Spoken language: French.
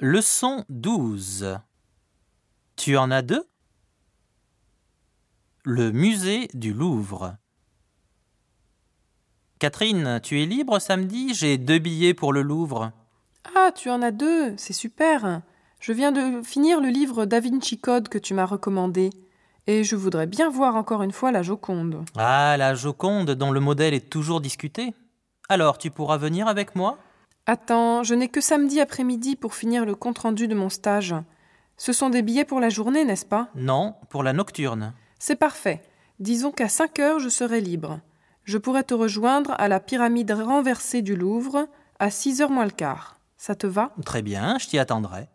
Leçon 12. Tu en as deux? Le musée du Louvre. Catherine, tu es libre samedi? J'ai deux billets pour le Louvre. Ah, tu en as deux, c'est super. Je viens de finir le livre Da Vinci Code que tu m'as recommandé. Et je voudrais bien voir encore une fois la Joconde. Ah, la Joconde dont le modèle est toujours discuté? Alors, tu pourras venir avec moi? Attends, je n'ai que samedi après-midi pour finir le compte-rendu de mon stage. Ce sont des billets pour la journée, n'est-ce pas? Non, pour la nocturne. C'est parfait. Disons qu'à 5 heures, je serai libre. Je pourrais te rejoindre à la pyramide renversée du Louvre à 6 heures moins le quart. Ça te va? Très bien, je t'y attendrai.